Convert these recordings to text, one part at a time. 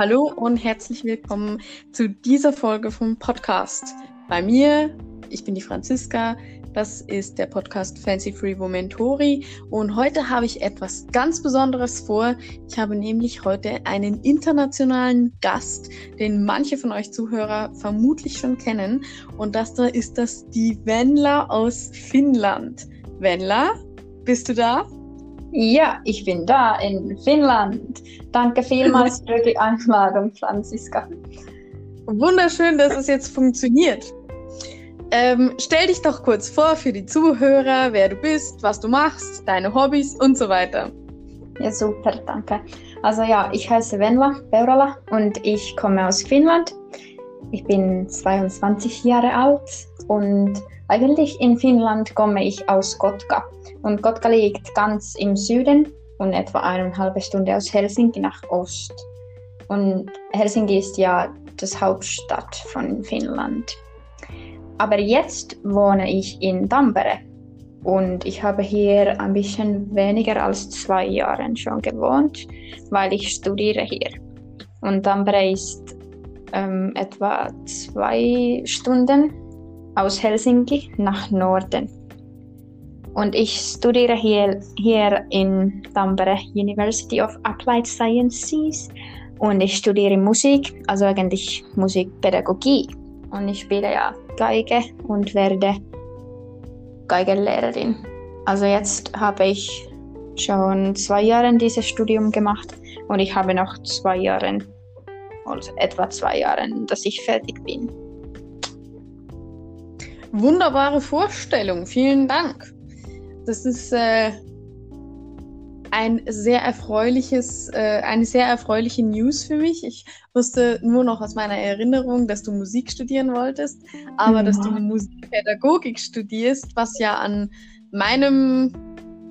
Hallo und herzlich willkommen zu dieser Folge vom Podcast. Bei mir, ich bin die Franziska, das ist der Podcast Fancy Free Momentori und heute habe ich etwas ganz Besonderes vor. Ich habe nämlich heute einen internationalen Gast, den manche von euch Zuhörer vermutlich schon kennen und das da ist das die Venla aus Finnland. Venla, bist du da? Ja, ich bin da in Finnland. Danke vielmals für die Einladung, Franziska. Wunderschön, dass es jetzt funktioniert. Ähm, stell dich doch kurz vor für die Zuhörer, wer du bist, was du machst, deine Hobbys und so weiter. Ja, super, danke. Also ja, ich heiße Venla Peurala und ich komme aus Finnland. Ich bin 22 Jahre alt und eigentlich in Finnland komme ich aus Kotka. Und Kotka liegt ganz im Süden und etwa eineinhalb Stunde aus Helsinki nach Ost. Und Helsinki ist ja das Hauptstadt von Finnland. Aber jetzt wohne ich in Tampere und ich habe hier ein bisschen weniger als zwei Jahre schon gewohnt, weil ich studiere hier. Und Tampere ist ähm, etwa zwei Stunden aus Helsinki nach Norden. Und ich studiere hier, hier in Tampere University of Applied Sciences und ich studiere Musik, also eigentlich Musikpädagogik. Und ich spiele ja Geige und werde Geigenlehrerin. Also jetzt habe ich schon zwei Jahre dieses Studium gemacht und ich habe noch zwei Jahre, also etwa zwei Jahre, dass ich fertig bin. Wunderbare Vorstellung, vielen Dank. Das ist äh, ein sehr erfreuliches, äh, eine sehr erfreuliche News für mich. Ich wusste nur noch aus meiner Erinnerung, dass du Musik studieren wolltest, aber mhm. dass du Musikpädagogik studierst, was ja an meinem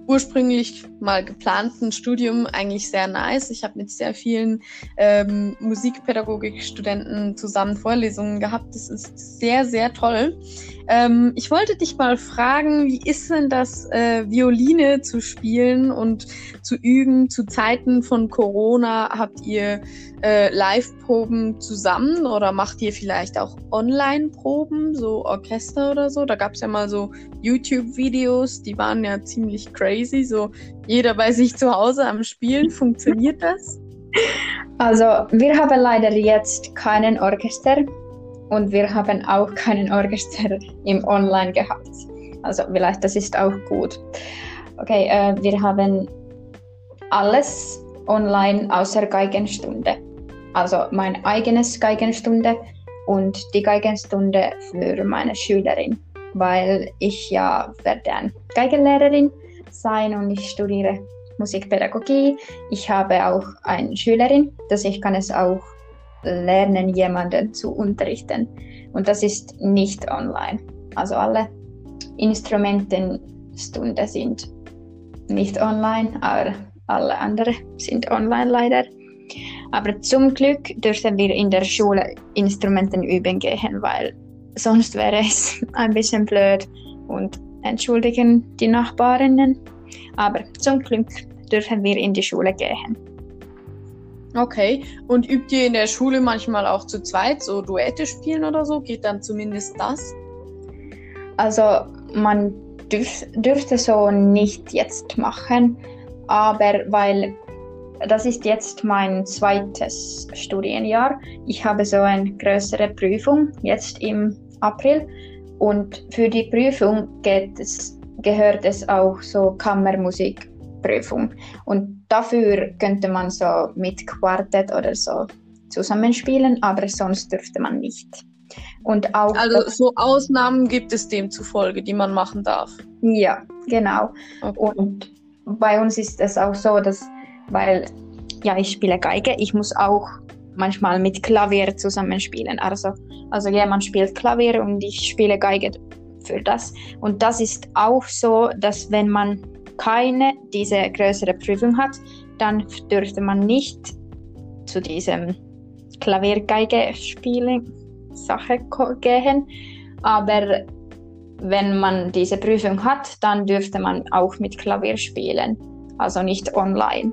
ursprünglich mal geplanten Studium eigentlich sehr nice. Ich habe mit sehr vielen ähm, Musikpädagogik-Studenten zusammen Vorlesungen gehabt. Das ist sehr, sehr toll. Ähm, ich wollte dich mal fragen, wie ist denn das, äh, Violine zu spielen und zu üben zu Zeiten von Corona? Habt ihr äh, Live-Proben zusammen oder macht ihr vielleicht auch Online-Proben, so Orchester oder so? Da gab es ja mal so YouTube-Videos, die waren ja ziemlich crazy, so jeder bei sich zu Hause am Spielen. Funktioniert das? Also, wir haben leider jetzt keinen Orchester und wir haben auch keinen Orchester im Online gehabt. Also, vielleicht das ist auch gut. Okay, äh, wir haben alles online außer Geigenstunde. Also mein eigenes Geigenstunde und die Geigenstunde für meine Schülerin, weil ich ja werde eine Geigenlehrerin sein und ich studiere Musikpädagogik. Ich habe auch eine Schülerin, dass ich kann es auch lernen, jemanden zu unterrichten. Und das ist nicht online. Also alle Instrumentenstunden sind nicht online, aber alle anderen sind online leider. Aber zum Glück dürfen wir in der Schule Instrumenten üben gehen, weil sonst wäre es ein bisschen blöd und entschuldigen die Nachbarinnen. Aber zum Glück dürfen wir in die Schule gehen. Okay, und übt ihr in der Schule manchmal auch zu zweit so Duette spielen oder so? Geht dann zumindest das? Also man dürf, dürfte so nicht jetzt machen, aber weil das ist jetzt mein zweites Studienjahr. Ich habe so eine größere Prüfung jetzt im April und für die Prüfung es, gehört es auch so Kammermusikprüfung und dafür könnte man so mit Quartett oder so zusammenspielen, aber sonst dürfte man nicht. Und auch also so Ausnahmen gibt es demzufolge, die man machen darf. Ja, genau. Okay. Und bei uns ist es auch so, dass weil ja, ich spiele Geige, ich muss auch manchmal mit Klavier zusammenspielen. Also, also jemand spielt Klavier und ich spiele Geige für das. Und das ist auch so, dass wenn man keine diese größere Prüfung hat, dann dürfte man nicht zu diesem Klaviergeige spielen Sache gehen. Aber wenn man diese Prüfung hat, dann dürfte man auch mit Klavier spielen, also nicht online.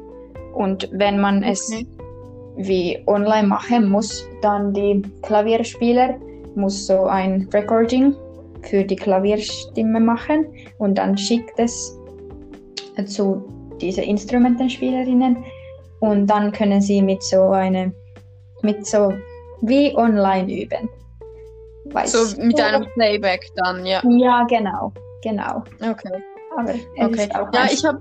Und wenn man okay. es wie online machen, muss dann die Klavierspieler muss so ein Recording für die Klavierstimme machen und dann schickt es zu diesen Instrumentenspielerinnen und dann können sie mit so eine mit so wie online üben. Weiß so mit einem Playback dann, ja. Ja, genau, genau. Okay. Aber okay. ja, ich habe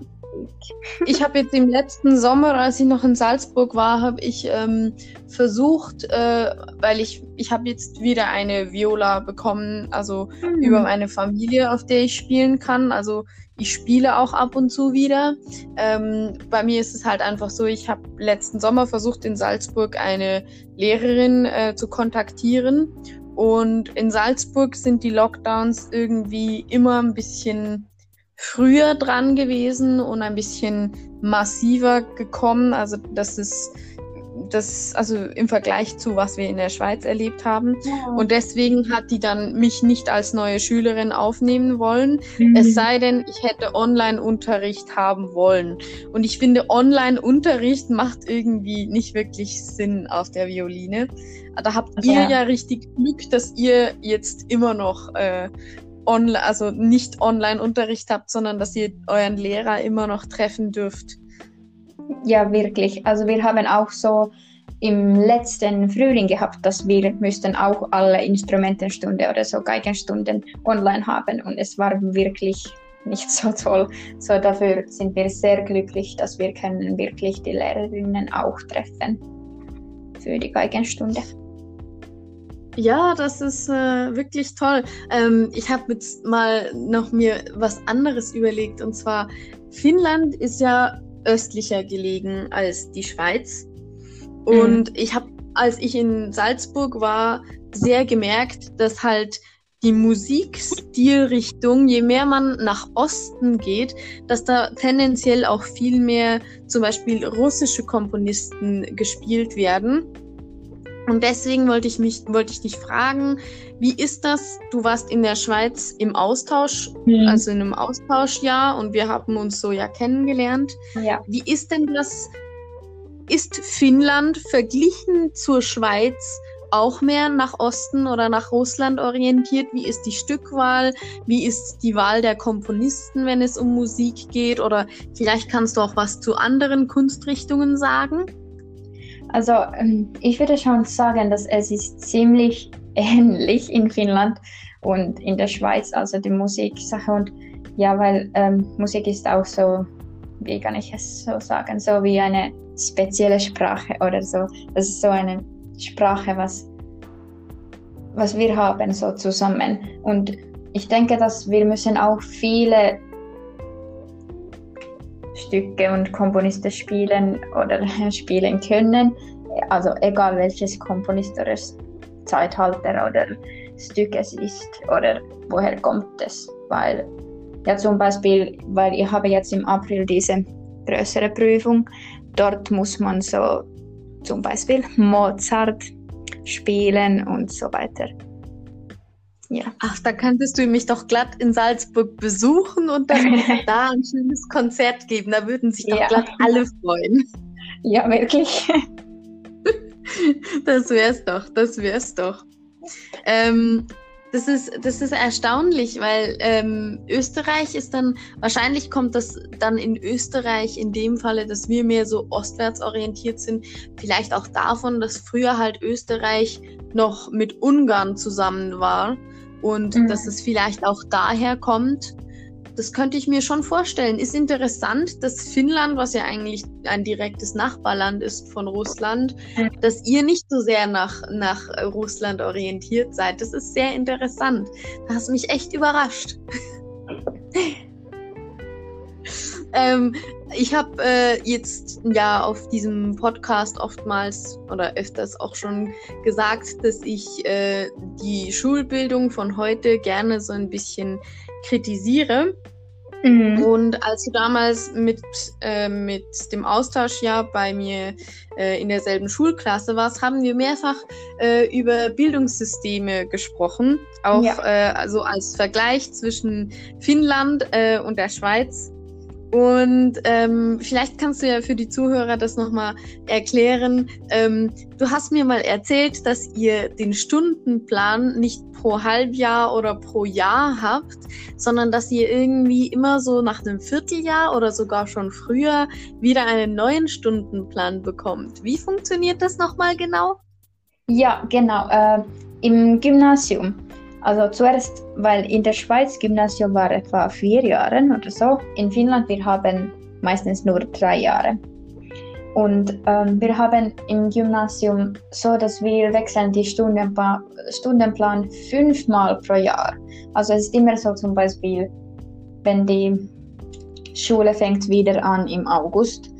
ich habe jetzt im letzten Sommer, als ich noch in Salzburg war, habe ich ähm, versucht, äh, weil ich, ich habe jetzt wieder eine Viola bekommen, also mhm. über meine Familie, auf der ich spielen kann. Also ich spiele auch ab und zu wieder. Ähm, bei mir ist es halt einfach so, ich habe letzten Sommer versucht, in Salzburg eine Lehrerin äh, zu kontaktieren. Und in Salzburg sind die Lockdowns irgendwie immer ein bisschen früher dran gewesen und ein bisschen massiver gekommen. Also das ist das, also im Vergleich zu was wir in der Schweiz erlebt haben. Ja. Und deswegen hat die dann mich nicht als neue Schülerin aufnehmen wollen. Mhm. Es sei denn, ich hätte Online-Unterricht haben wollen. Und ich finde, Online-Unterricht macht irgendwie nicht wirklich Sinn auf der Violine. Da habt also, ihr ja. ja richtig Glück, dass ihr jetzt immer noch äh, online, also nicht Online-Unterricht habt, sondern dass ihr euren Lehrer immer noch treffen dürft. Ja, wirklich. Also wir haben auch so im letzten Frühling gehabt, dass wir müssten auch alle Instrumentenstunde oder so Geigenstunden online haben und es war wirklich nicht so toll. So dafür sind wir sehr glücklich, dass wir können wirklich die Lehrerinnen auch treffen für die Geigenstunde. Ja, das ist äh, wirklich toll. Ähm, ich habe jetzt mal noch mir was anderes überlegt und zwar Finnland ist ja östlicher gelegen als die Schweiz und mhm. ich habe, als ich in Salzburg war, sehr gemerkt, dass halt die Musikstilrichtung, je mehr man nach Osten geht, dass da tendenziell auch viel mehr zum Beispiel russische Komponisten gespielt werden. Und deswegen wollte ich mich, wollte ich dich fragen, wie ist das? Du warst in der Schweiz im Austausch, mhm. also in einem Austauschjahr und wir haben uns so ja kennengelernt. Ja. Wie ist denn das? Ist Finnland verglichen zur Schweiz auch mehr nach Osten oder nach Russland orientiert? Wie ist die Stückwahl? Wie ist die Wahl der Komponisten, wenn es um Musik geht? Oder vielleicht kannst du auch was zu anderen Kunstrichtungen sagen? Also ähm, ich würde schon sagen, dass es ist ziemlich ähnlich in Finnland und in der Schweiz, also die Musiksache. Und ja, weil ähm, Musik ist auch so, wie kann ich es so sagen, so wie eine spezielle Sprache oder so. Das ist so eine Sprache, was, was wir haben so zusammen. Und ich denke, dass wir müssen auch viele Stücke und Komponisten spielen oder spielen können. Also egal welches Komponist oder Zeitalter oder Stück es ist oder woher kommt es. Weil ja zum Beispiel, weil ich habe jetzt im April diese größere Prüfung, dort muss man so zum Beispiel Mozart spielen und so weiter. Ja. Ach, da könntest du mich doch glatt in Salzburg besuchen und dann da ein schönes Konzert geben. Da würden sich doch ja. glatt alle freuen. Ja, wirklich. das wär's doch, das wär's doch. Ähm, das ist, das ist erstaunlich, weil ähm, Österreich ist dann, wahrscheinlich kommt das dann in Österreich in dem Falle, dass wir mehr so ostwärts orientiert sind, vielleicht auch davon, dass früher halt Österreich noch mit Ungarn zusammen war und mhm. dass es vielleicht auch daher kommt. Das könnte ich mir schon vorstellen. Ist interessant, dass Finnland, was ja eigentlich ein direktes Nachbarland ist von Russland, mhm. dass ihr nicht so sehr nach, nach Russland orientiert seid. Das ist sehr interessant. Da hast du mich echt überrascht. ähm, ich habe äh, jetzt ja auf diesem Podcast oftmals oder öfters auch schon gesagt, dass ich äh, die Schulbildung von heute gerne so ein bisschen kritisiere. Mhm. Und als du damals mit, äh, mit dem Austauschjahr bei mir äh, in derselben Schulklasse warst, haben wir mehrfach äh, über Bildungssysteme gesprochen. Auch ja. Äh, also als Vergleich zwischen Finnland äh, und der Schweiz. Und ähm, vielleicht kannst du ja für die Zuhörer das nochmal erklären. Ähm, du hast mir mal erzählt, dass ihr den Stundenplan nicht pro Halbjahr oder pro Jahr habt, sondern dass ihr irgendwie immer so nach einem Vierteljahr oder sogar schon früher wieder einen neuen Stundenplan bekommt. Wie funktioniert das nochmal genau? Ja, genau. Äh, Im Gymnasium also zuerst, weil in der Schweiz Gymnasium war etwa vier Jahre oder so. In Finnland wir haben meistens nur drei Jahre. Und ähm, wir haben im Gymnasium so, dass wir wechseln die Stundenplan, Stundenplan fünfmal pro Jahr. Also es ist immer so zum Beispiel, wenn die Schule fängt wieder an im August,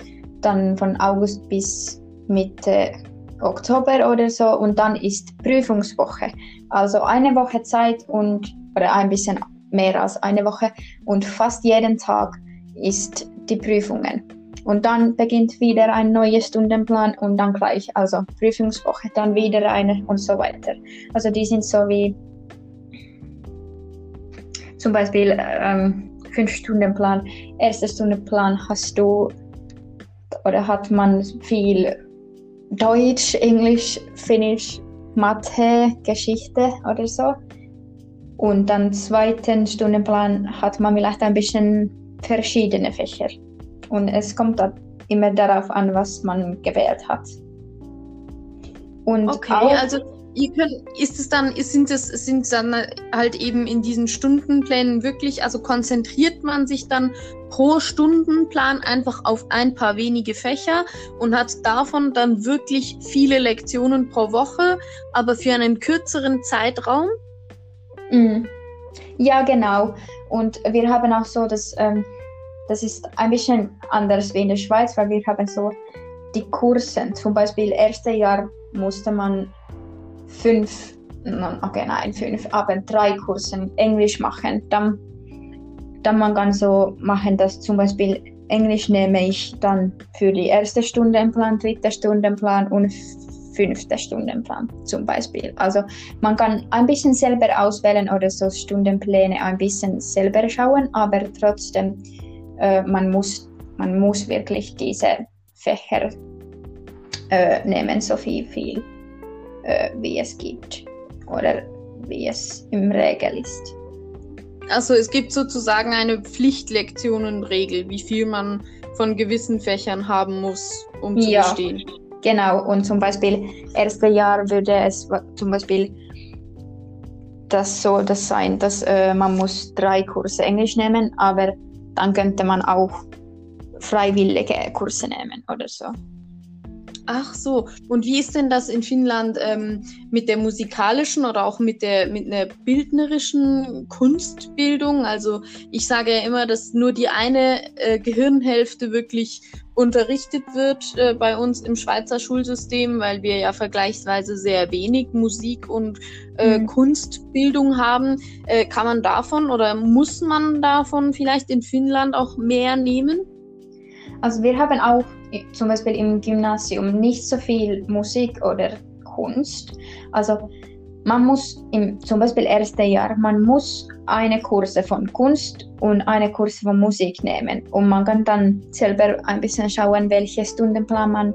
dann von August bis Mitte Oktober oder so und dann ist Prüfungswoche. Also eine Woche Zeit und oder ein bisschen mehr als eine Woche und fast jeden Tag ist die Prüfungen. Und dann beginnt wieder ein neuer Stundenplan und dann gleich, also Prüfungswoche, dann wieder eine und so weiter. Also die sind so wie zum Beispiel ähm, fünf Stundenplan. Erster Stundenplan hast du oder hat man viel Deutsch, Englisch, Finnisch, Mathe, Geschichte oder so. Und dann zweiten Stundenplan hat man vielleicht ein bisschen verschiedene Fächer. Und es kommt immer darauf an, was man gewählt hat. Und okay, auch, also könnt, ist es dann, sind es, sind es dann halt eben in diesen Stundenplänen wirklich, also konzentriert man sich dann pro Stundenplan einfach auf ein paar wenige Fächer und hat davon dann wirklich viele Lektionen pro Woche, aber für einen kürzeren Zeitraum? Mhm. Ja, genau. Und wir haben auch so, dass ähm, das ist ein bisschen anders wie in der Schweiz, weil wir haben so die Kursen. Zum Beispiel erste Jahr musste man fünf, okay, nein, fünf, aber drei Kursen Englisch machen. Dann, dann man kann so machen, dass zum Beispiel Englisch nehme ich dann für die erste Stundenplan, dritte Stundenplan und fünfte Stundenplan zum Beispiel. Also man kann ein bisschen selber auswählen oder so Stundenpläne ein bisschen selber schauen, aber trotzdem äh, man muss man muss wirklich diese Fächer äh, nehmen, so viel, viel äh, wie es gibt oder wie es im Regel ist. Also es gibt sozusagen eine Pflichtlektionenregel, wie viel man von gewissen Fächern haben muss, um zu ja, bestehen. Genau, und zum Beispiel erste Jahr würde es zum Beispiel das soll das sein, dass äh, man muss drei Kurse Englisch nehmen, aber dann könnte man auch freiwillige Kurse nehmen oder so. Ach so. Und wie ist denn das in Finnland ähm, mit der musikalischen oder auch mit der mit einer bildnerischen Kunstbildung? Also ich sage ja immer, dass nur die eine äh, Gehirnhälfte wirklich unterrichtet wird äh, bei uns im Schweizer Schulsystem, weil wir ja vergleichsweise sehr wenig Musik und äh, mhm. Kunstbildung haben. Äh, kann man davon oder muss man davon vielleicht in Finnland auch mehr nehmen? Also wir haben auch zum Beispiel im Gymnasium nicht so viel Musik oder Kunst. Also man muss im zum Beispiel erste Jahr, man muss eine Kurse von Kunst und eine Kurse von Musik nehmen. Und man kann dann selber ein bisschen schauen, welche Stundenplan man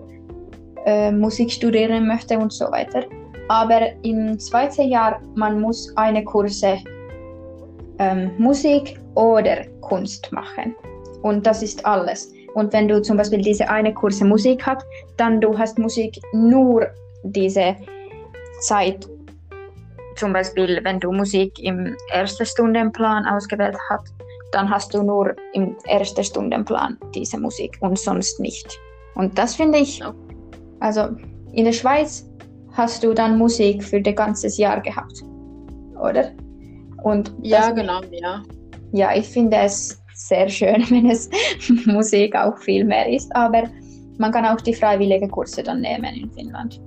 äh, Musik studieren möchte und so weiter. Aber im zweiten Jahr, man muss eine Kurse ähm, Musik oder Kunst machen. Und das ist alles. Und wenn du zum Beispiel diese eine Kurse Musik hast, dann du hast Musik nur diese Zeit. Zum Beispiel, wenn du Musik im ersten Stundenplan ausgewählt hast, dann hast du nur im ersten Stundenplan diese Musik und sonst nicht. Und das finde ich, also in der Schweiz hast du dann Musik für das ganze Jahr gehabt, oder? Und ja, genau, ja. Ja, ich finde es sehr schön, wenn es Musik auch viel mehr ist. Aber man kann auch die freiwilligen Kurse dann nehmen in Finnland.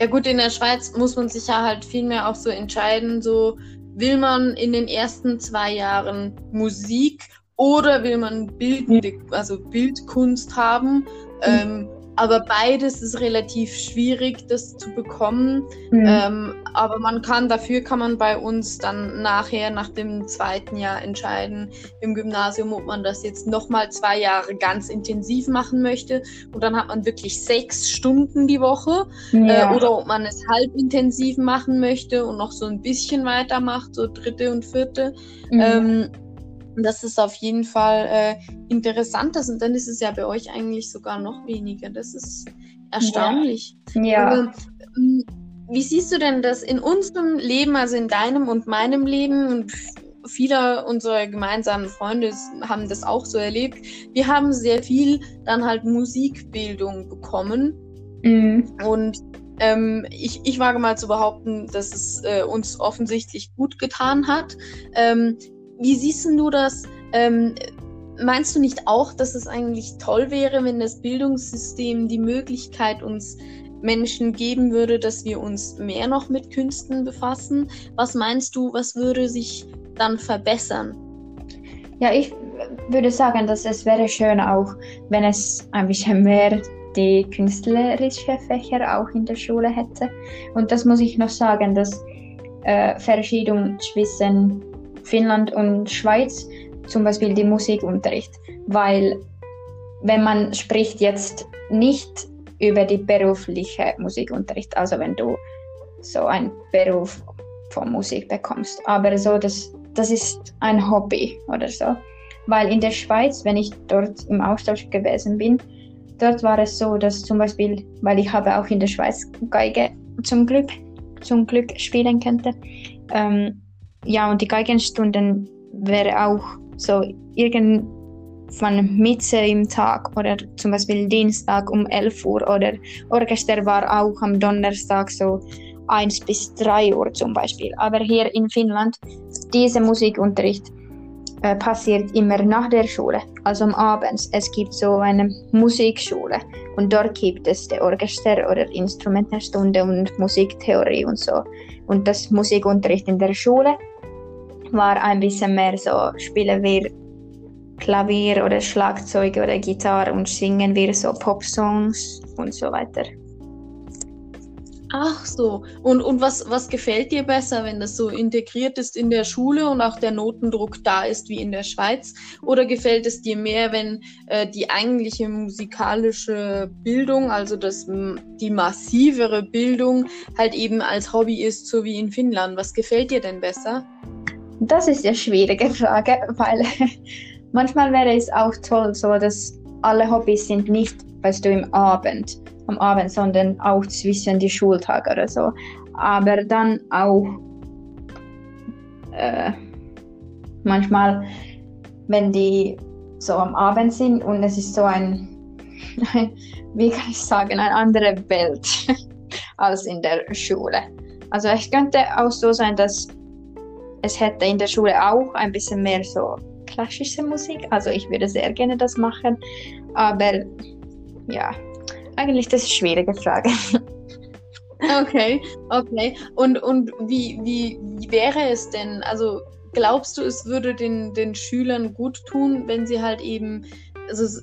Ja gut, in der Schweiz muss man sich ja halt viel mehr auch so entscheiden, so will man in den ersten zwei Jahren Musik oder will man bildende, also Bildkunst haben. Mhm. Ähm, aber beides ist relativ schwierig, das zu bekommen. Mhm. Ähm, aber man kann, dafür kann man bei uns dann nachher, nach dem zweiten Jahr entscheiden im Gymnasium, ob man das jetzt nochmal zwei Jahre ganz intensiv machen möchte. Und dann hat man wirklich sechs Stunden die Woche. Ja. Äh, oder ob man es halb intensiv machen möchte und noch so ein bisschen weitermacht, so dritte und vierte. Mhm. Ähm, das ist auf jeden Fall äh, interessant. Und dann ist es ja bei euch eigentlich sogar noch weniger. Das ist erstaunlich. Ja. ja. Aber, ähm, wie siehst du denn das in unserem Leben, also in deinem und meinem Leben? Und viele unserer gemeinsamen Freunde haben das auch so erlebt. Wir haben sehr viel dann halt Musikbildung bekommen. Mhm. Und ähm, ich, ich wage mal zu behaupten, dass es äh, uns offensichtlich gut getan hat. Ähm, wie siehst du das? Ähm, meinst du nicht auch, dass es eigentlich toll wäre, wenn das Bildungssystem die Möglichkeit uns Menschen geben würde, dass wir uns mehr noch mit Künsten befassen? Was meinst du, was würde sich dann verbessern? Ja, ich würde sagen, dass es wäre schön auch, wenn es ein bisschen mehr die künstlerischen Fächer auch in der Schule hätte. Und das muss ich noch sagen, dass äh, Verschiedung zwischen Finnland und Schweiz, zum Beispiel die Musikunterricht, weil wenn man spricht jetzt nicht über die berufliche Musikunterricht, also wenn du so einen Beruf von Musik bekommst, aber so das, das ist ein Hobby oder so, weil in der Schweiz, wenn ich dort im Austausch gewesen bin, dort war es so, dass zum Beispiel, weil ich habe auch in der Schweiz Geige zum Glück, zum Glück spielen könnte, ähm, ja, und die Geigenstunden wäre auch so irgendwann Mitte im Tag oder zum Beispiel Dienstag um 11 Uhr oder Orchester war auch am Donnerstag so 1 bis 3 Uhr zum Beispiel. Aber hier in Finnland, dieser Musikunterricht äh, passiert immer nach der Schule, also am Abend. Es gibt so eine Musikschule und dort gibt es die Orchester- oder Instrumentenstunde und Musiktheorie und so. Und das Musikunterricht in der Schule war ein bisschen mehr so, spielen wir Klavier oder Schlagzeug oder Gitarre und singen wir so Popsongs und so weiter. Ach so. Und, und was, was gefällt dir besser, wenn das so integriert ist in der Schule und auch der Notendruck da ist wie in der Schweiz? Oder gefällt es dir mehr, wenn äh, die eigentliche musikalische Bildung, also das, die massivere Bildung, halt eben als Hobby ist, so wie in Finnland? Was gefällt dir denn besser? Das ist eine schwierige Frage, weil manchmal wäre es auch toll, so dass alle Hobbys sind nicht, weißt du, im Abend, am Abend, sondern auch zwischen die Schultage oder so. Aber dann auch äh, manchmal, wenn die so am Abend sind und es ist so ein, wie kann ich sagen, eine andere Welt als in der Schule. Also es könnte auch so sein, dass es hätte in der Schule auch ein bisschen mehr so klassische Musik. Also ich würde sehr gerne das machen. Aber ja, eigentlich das ist eine schwierige Frage. Okay, okay. Und, und wie, wie, wie wäre es denn? Also glaubst du, es würde den, den Schülern gut tun, wenn sie halt eben also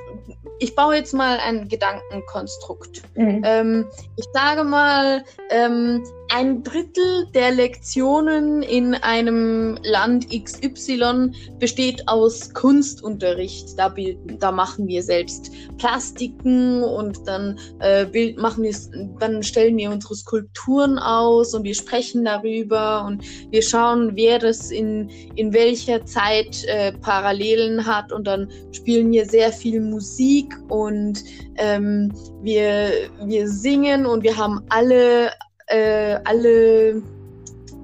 ich baue jetzt mal ein Gedankenkonstrukt. Mhm. Ähm, ich sage mal, ähm, ein Drittel der Lektionen in einem Land XY besteht aus Kunstunterricht. Da, bilden, da machen wir selbst Plastiken und dann, äh, Bild machen wir, dann stellen wir unsere Skulpturen aus und wir sprechen darüber und wir schauen, wer das in, in welcher Zeit äh, Parallelen hat und dann spielen wir sehr viel Musik und ähm, wir, wir singen und wir haben alle äh, alle.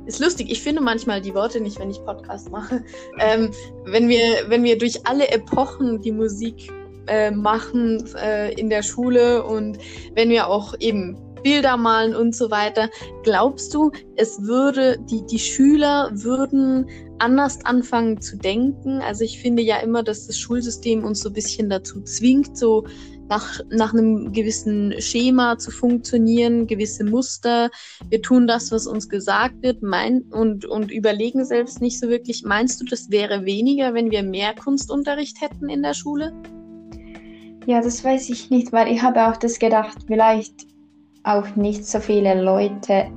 Ist lustig, ich finde manchmal die Worte nicht, wenn ich Podcast mache. Ähm, wenn, wir, wenn wir durch alle Epochen die Musik äh, machen äh, in der Schule und wenn wir auch eben Bilder malen und so weiter. Glaubst du, es würde, die, die Schüler würden anders anfangen zu denken? Also ich finde ja immer, dass das Schulsystem uns so ein bisschen dazu zwingt, so nach, nach einem gewissen Schema zu funktionieren, gewisse Muster. Wir tun das, was uns gesagt wird mein, und, und überlegen selbst nicht so wirklich. Meinst du, das wäre weniger, wenn wir mehr Kunstunterricht hätten in der Schule? Ja, das weiß ich nicht, weil ich habe auch das gedacht, vielleicht auch nicht so viele Leute.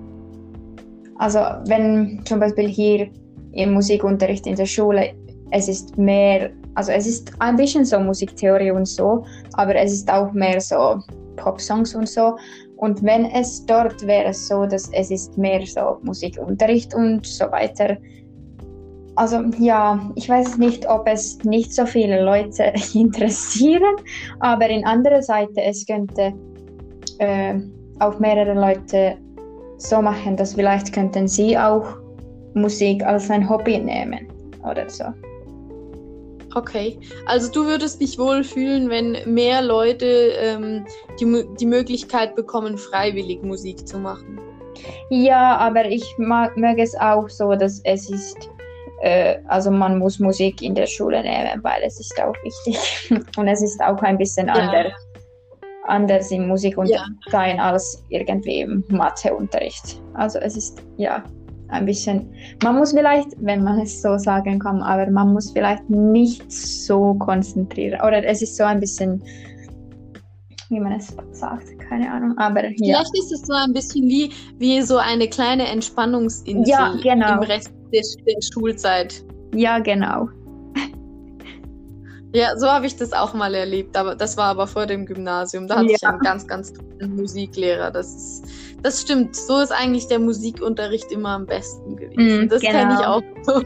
Also wenn zum Beispiel hier im Musikunterricht in der Schule, es ist mehr, also es ist ein bisschen so Musiktheorie und so, aber es ist auch mehr so Popsongs und so. Und wenn es dort wäre so, dass es ist mehr so Musikunterricht und so weiter. Also ja, ich weiß nicht, ob es nicht so viele Leute interessieren, aber in anderer Seite es könnte äh, auch mehrere Leute so machen, dass vielleicht könnten sie auch Musik als ein Hobby nehmen oder so. Okay, also du würdest dich wohl fühlen, wenn mehr Leute ähm, die, die Möglichkeit bekommen, freiwillig Musik zu machen. Ja, aber ich mag, mag es auch so, dass es ist, äh, also man muss Musik in der Schule nehmen, weil es ist auch wichtig und es ist auch ein bisschen ja. anders, anders im Musikunterricht ja. als irgendwie im Matheunterricht. Also es ist ja ein bisschen, man muss vielleicht, wenn man es so sagen kann, aber man muss vielleicht nicht so konzentrieren. Oder es ist so ein bisschen, wie man es sagt, keine Ahnung. Aber ja. Vielleicht ist es so ein bisschen wie, wie so eine kleine Entspannungsinsel ja, genau. im Rest der, der Schulzeit. Ja, genau. Ja, so habe ich das auch mal erlebt, aber das war aber vor dem Gymnasium. Da hatte ja. ich einen ganz, ganz tollen Musiklehrer. Das ist, das stimmt. So ist eigentlich der Musikunterricht immer am besten gewesen. Mm, das genau. kenne ich auch so.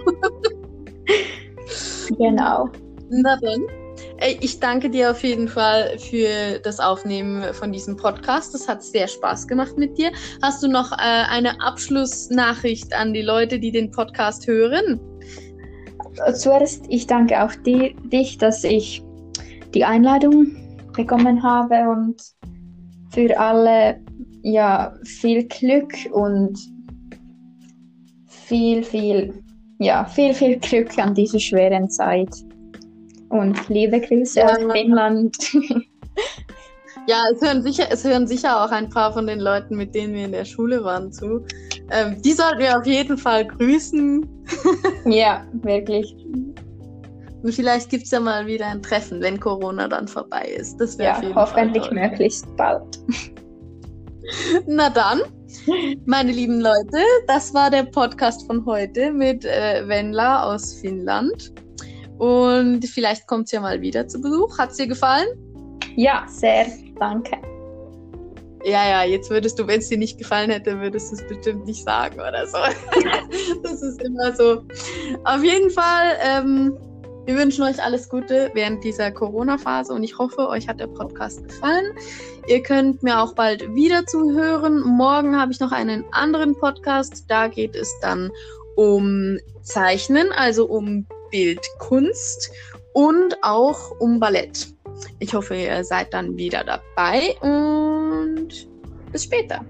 genau. Na dann. Ich danke dir auf jeden Fall für das Aufnehmen von diesem Podcast. Das hat sehr Spaß gemacht mit dir. Hast du noch äh, eine Abschlussnachricht an die Leute, die den Podcast hören? Zuerst, ich danke auch die, dich, dass ich die Einladung bekommen habe und für alle ja viel Glück und viel, viel, ja, viel, viel Glück an dieser schweren Zeit. Und liebe Grüße ja. aus Finnland. Ja, es hören, sicher, es hören sicher auch ein paar von den Leuten, mit denen wir in der Schule waren, zu. Ähm, die sollten wir auf jeden Fall grüßen. ja, wirklich. Und vielleicht gibt es ja mal wieder ein Treffen, wenn Corona dann vorbei ist. Das wäre ja, hoffentlich möglichst bald. Na dann, meine lieben Leute, das war der Podcast von heute mit äh, Venla aus Finnland. Und vielleicht kommt es ja mal wieder zu Besuch. Hat es dir gefallen? Ja, sehr. Danke. Ja, ja, jetzt würdest du, wenn es dir nicht gefallen hätte, würdest du es bestimmt nicht sagen oder so. das ist immer so. Auf jeden Fall, ähm, wir wünschen euch alles Gute während dieser Corona-Phase und ich hoffe, euch hat der Podcast gefallen. Ihr könnt mir auch bald wieder zuhören. Morgen habe ich noch einen anderen Podcast. Da geht es dann um Zeichnen, also um Bildkunst und auch um Ballett. Ich hoffe, ihr seid dann wieder dabei und bis später.